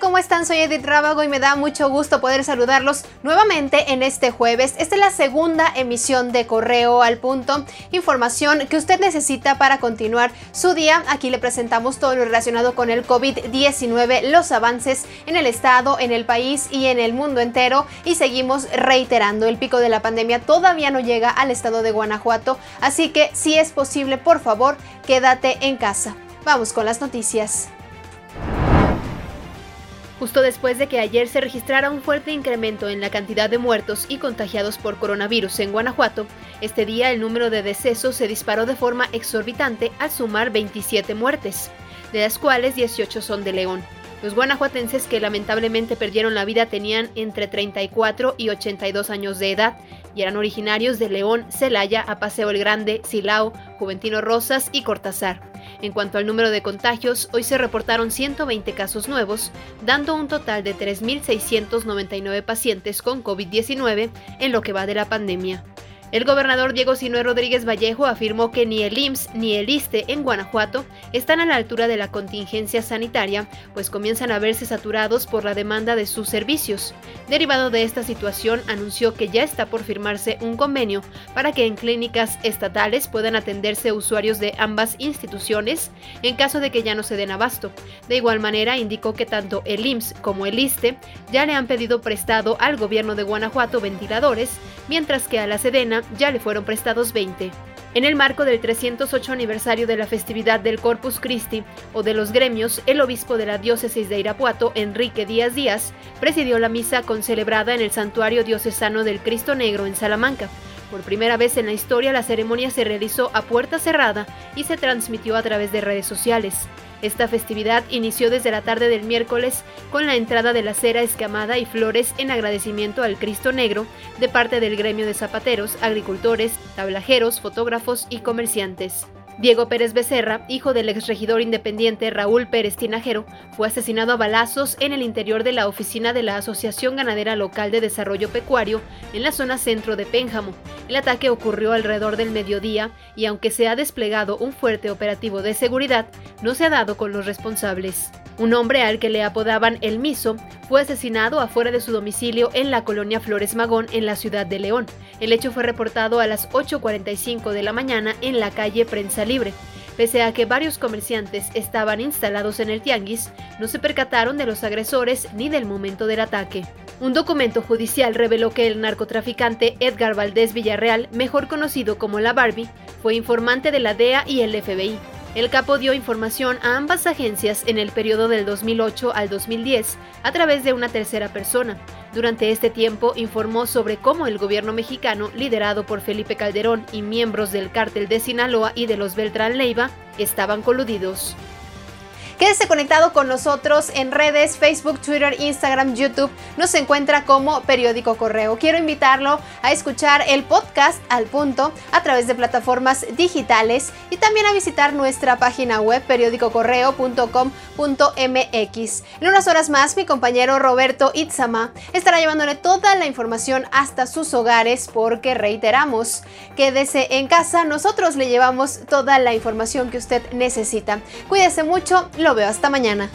¿cómo están? Soy Edith Rábago y me da mucho gusto poder saludarlos nuevamente en este jueves. Esta es la segunda emisión de Correo al Punto, información que usted necesita para continuar su día. Aquí le presentamos todo lo relacionado con el COVID-19, los avances en el estado, en el país y en el mundo entero y seguimos reiterando, el pico de la pandemia todavía no llega al estado de Guanajuato, así que si es posible, por favor, quédate en casa. Vamos con las noticias. Justo después de que ayer se registrara un fuerte incremento en la cantidad de muertos y contagiados por coronavirus en Guanajuato, este día el número de decesos se disparó de forma exorbitante al sumar 27 muertes, de las cuales 18 son de León. Los guanajuatenses que lamentablemente perdieron la vida tenían entre 34 y 82 años de edad y eran originarios de León, Celaya, Apaseo el Grande, Silao, Juventino Rosas y Cortázar. En cuanto al número de contagios, hoy se reportaron 120 casos nuevos, dando un total de 3.699 pacientes con COVID-19 en lo que va de la pandemia. El gobernador Diego Sinue Rodríguez Vallejo afirmó que ni el IMSS ni el ISTE en Guanajuato están a la altura de la contingencia sanitaria, pues comienzan a verse saturados por la demanda de sus servicios. Derivado de esta situación, anunció que ya está por firmarse un convenio para que en clínicas estatales puedan atenderse usuarios de ambas instituciones en caso de que ya no se den abasto. De igual manera, indicó que tanto el IMSS como el ISTE ya le han pedido prestado al gobierno de Guanajuato ventiladores, mientras que a la Sedena ya le fueron prestados 20. En el marco del 308 aniversario de la festividad del Corpus Christi o de los gremios, el obispo de la diócesis de Irapuato, Enrique Díaz Díaz, presidió la misa concelebrada en el santuario diocesano del Cristo Negro en Salamanca. Por primera vez en la historia, la ceremonia se realizó a puerta cerrada y se transmitió a través de redes sociales. Esta festividad inició desde la tarde del miércoles con la entrada de la cera escamada y flores en agradecimiento al Cristo Negro de parte del gremio de zapateros, agricultores, tablajeros, fotógrafos y comerciantes. Diego Pérez Becerra, hijo del exregidor independiente Raúl Pérez Tinajero, fue asesinado a balazos en el interior de la oficina de la Asociación Ganadera Local de Desarrollo Pecuario en la zona centro de Pénjamo. El ataque ocurrió alrededor del mediodía y aunque se ha desplegado un fuerte operativo de seguridad, no se ha dado con los responsables. Un hombre al que le apodaban El Miso fue asesinado afuera de su domicilio en la colonia Flores Magón en la ciudad de León. El hecho fue reportado a las 8.45 de la mañana en la calle Prensa Libre. Pese a que varios comerciantes estaban instalados en el tianguis, no se percataron de los agresores ni del momento del ataque. Un documento judicial reveló que el narcotraficante Edgar Valdés Villarreal, mejor conocido como la Barbie, fue informante de la DEA y el FBI. El capo dio información a ambas agencias en el periodo del 2008 al 2010 a través de una tercera persona. Durante este tiempo informó sobre cómo el gobierno mexicano, liderado por Felipe Calderón y miembros del cártel de Sinaloa y de los Beltrán Leiva, estaban coludidos. Quédese conectado con nosotros en redes, Facebook, Twitter, Instagram, YouTube. Nos encuentra como Periódico Correo. Quiero invitarlo a escuchar el podcast al punto a través de plataformas digitales y también a visitar nuestra página web periódicocorreo.com.mx. En unas horas más, mi compañero Roberto Itzama estará llevándole toda la información hasta sus hogares porque reiteramos, quédese en casa, nosotros le llevamos toda la información que usted necesita. Cuídese mucho, hasta mañana.